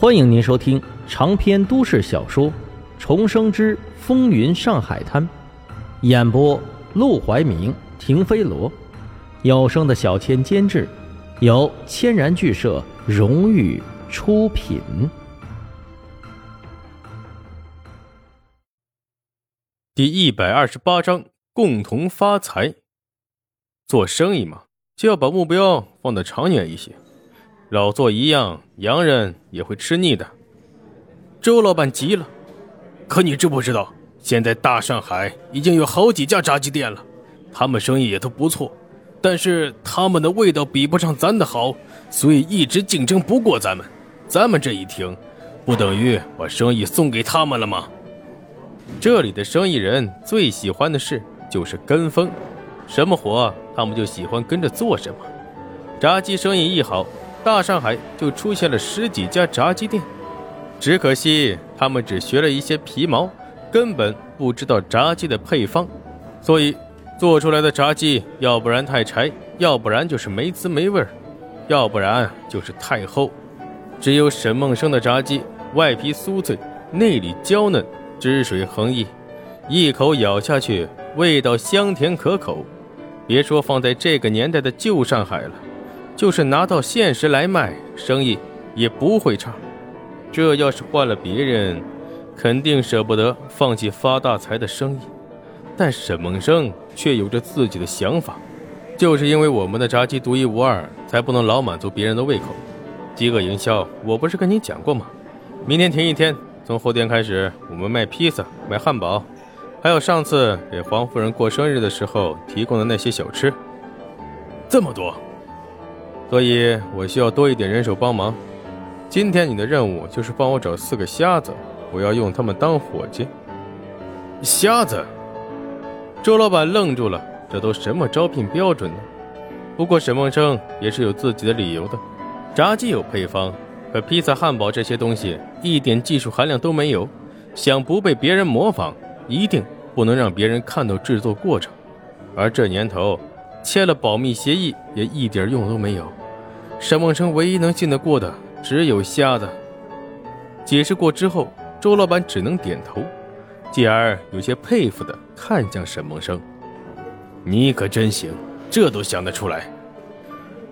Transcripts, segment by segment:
欢迎您收听长篇都市小说《重生之风云上海滩》，演播：陆怀明、停飞罗，有声的小千监制，由千然剧社荣誉出品。第一百二十八章：共同发财。做生意嘛，就要把目标放得长远一些。老做一样，洋人也会吃腻的。周老板急了，可你知不知道，现在大上海已经有好几家炸鸡店了，他们生意也都不错，但是他们的味道比不上咱的好，所以一直竞争不过咱们。咱们这一停，不等于把生意送给他们了吗？这里的生意人最喜欢的事就是跟风，什么火他们就喜欢跟着做什么。炸鸡生意一好。大上海就出现了十几家炸鸡店，只可惜他们只学了一些皮毛，根本不知道炸鸡的配方，所以做出来的炸鸡要不然太柴，要不然就是没滋没味儿，要不然就是太厚。只有沈梦生的炸鸡，外皮酥脆，内里娇嫩，汁水横溢，一口咬下去，味道香甜可口。别说放在这个年代的旧上海了。就是拿到现实来卖，生意也不会差。这要是换了别人，肯定舍不得放弃发大财的生意。但沈梦生却有着自己的想法，就是因为我们的炸鸡独一无二，才不能老满足别人的胃口。饥饿营销，我不是跟你讲过吗？明天停一天，从后天开始，我们卖披萨、卖汉堡，还有上次给黄夫人过生日的时候提供的那些小吃。这么多。所以我需要多一点人手帮忙。今天你的任务就是帮我找四个瞎子，我要用他们当伙计。瞎子？周老板愣住了，这都什么招聘标准呢？不过沈梦生也是有自己的理由的。炸鸡有配方，可披萨、汉堡这些东西一点技术含量都没有，想不被别人模仿，一定不能让别人看到制作过程。而这年头，签了保密协议也一点用都没有。沈梦生唯一能信得过的只有瞎子。解释过之后，周老板只能点头，继而有些佩服的看向沈梦生：“你可真行，这都想得出来。”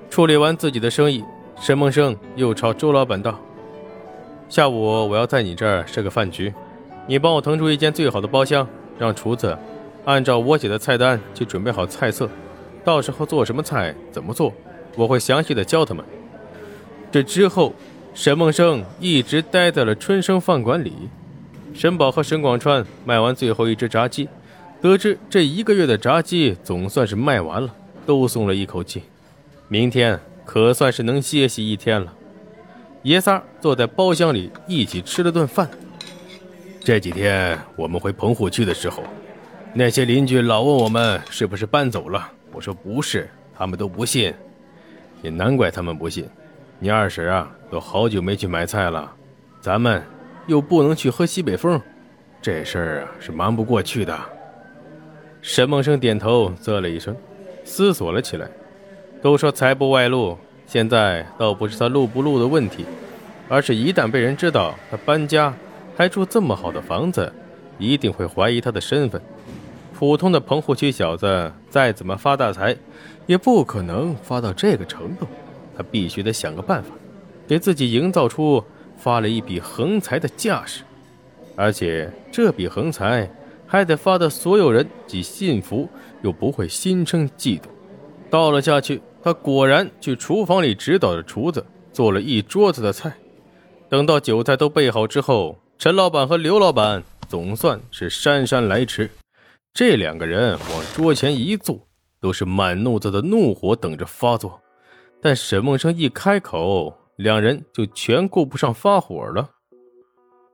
处理完自己的生意，沈梦生又朝周老板道：“下午我要在你这儿设个饭局，你帮我腾出一间最好的包厢，让厨子按照我写的菜单去准备好菜色，到时候做什么菜怎么做。”我会详细的教他们。这之后，沈梦生一直待在了春生饭馆里。沈宝和沈广川卖完最后一只炸鸡，得知这一个月的炸鸡总算是卖完了，都松了一口气。明天可算是能歇息一天了。爷仨坐在包厢里一起吃了顿饭。这几天我们回棚户区的时候，那些邻居老问我们是不是搬走了，我说不是，他们都不信。也难怪他们不信，你二婶啊，都好久没去买菜了，咱们又不能去喝西北风，这事儿啊是瞒不过去的。沈梦生点头，啧了一声，思索了起来。都说财不外露，现在倒不是他露不露的问题，而是一旦被人知道他搬家，还住这么好的房子，一定会怀疑他的身份。普通的棚户区小子，再怎么发大财。也不可能发到这个程度，他必须得想个办法，给自己营造出发了一笔横财的架势，而且这笔横财还得发的所有人既信服又不会心生嫉妒。到了下去，他果然去厨房里指导着厨子做了一桌子的菜。等到酒菜都备好之后，陈老板和刘老板总算是姗姗来迟。这两个人往桌前一坐。都是满肚子的怒火等着发作，但沈梦生一开口，两人就全顾不上发火了。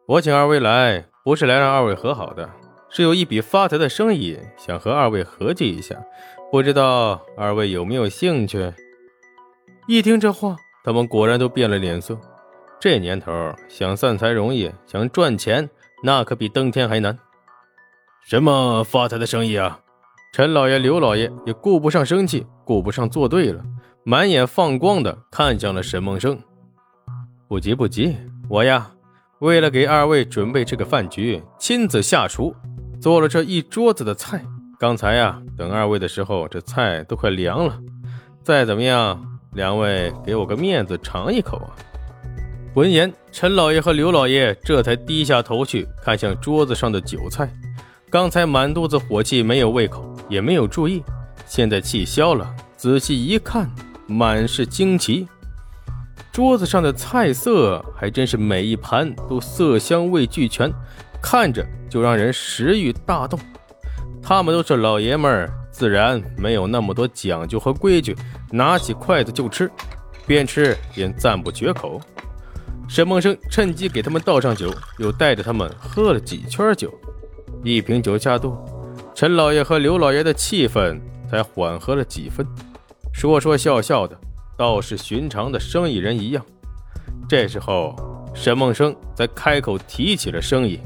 我请二位来，不是来让二位和好的，是有一笔发财的生意，想和二位合计一下，不知道二位有没有兴趣？一听这话，他们果然都变了脸色。这年头，想散财容易，想赚钱那可比登天还难。什么发财的生意啊？陈老爷、刘老爷也顾不上生气，顾不上作对了，满眼放光的看向了沈梦生。不急不急，我呀，为了给二位准备这个饭局，亲自下厨，做了这一桌子的菜。刚才呀，等二位的时候，这菜都快凉了。再怎么样，两位给我个面子，尝一口啊！闻言，陈老爷和刘老爷这才低下头去，看向桌子上的酒菜。刚才满肚子火气，没有胃口，也没有注意，现在气消了，仔细一看，满是惊奇。桌子上的菜色还真是每一盘都色香味俱全，看着就让人食欲大动。他们都是老爷们儿，自然没有那么多讲究和规矩，拿起筷子就吃，边吃边赞不绝口。沈梦生趁机给他们倒上酒，又带着他们喝了几圈酒。一瓶酒下肚，陈老爷和刘老爷的气氛才缓和了几分，说说笑笑的。倒是寻常的生意人一样。这时候，沈梦生才开口提起了生意：“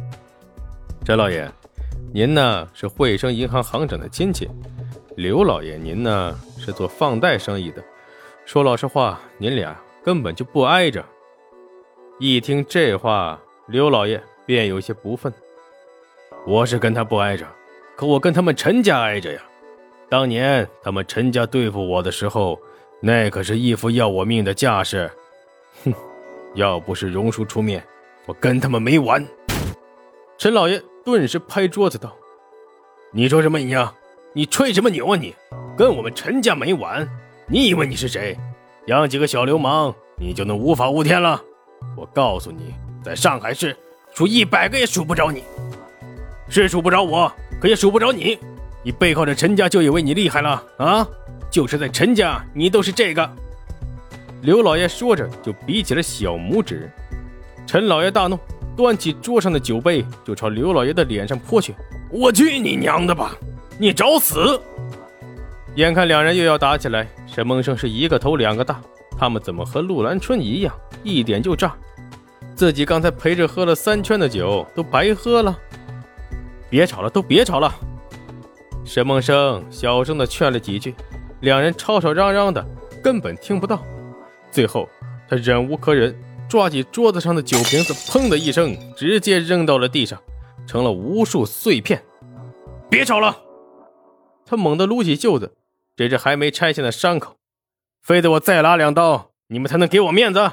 陈老爷，您呢是汇生银行行长的亲戚，刘老爷您呢是做放贷生意的。说老实话，您俩根本就不挨着。”一听这话，刘老爷便有些不忿：“我是跟他不挨着，可我跟他们陈家挨着呀。当年他们陈家对付我的时候。”那可是一副要我命的架势，哼！要不是荣叔出面，我跟他们没完。陈老爷顿时拍桌子道：“你说什么你呀？你吹什么牛啊你？跟我们陈家没完？你以为你是谁？养几个小流氓，你就能无法无天了？我告诉你，在上海市，数一百个也数不着你。是数不着我，可也数不着你。你背靠着陈家，就以为你厉害了啊？”就是在陈家，你都是这个。刘老爷说着，就比起了小拇指。陈老爷大怒，端起桌上的酒杯就朝刘老爷的脸上泼去。我去你娘的吧！你找死！眼看两人又要打起来，沈梦生是一个头两个大，他们怎么和陆兰春一样，一点就炸？自己刚才陪着喝了三圈的酒，都白喝了。别吵了，都别吵了。沈梦生小声的劝了几句。两人吵吵嚷嚷的，根本听不到。最后，他忍无可忍，抓起桌子上的酒瓶子，砰的一声，直接扔到了地上，成了无数碎片。别吵了！他猛地撸起袖子，指着还没拆下的伤口，非得我再拉两刀，你们才能给我面子。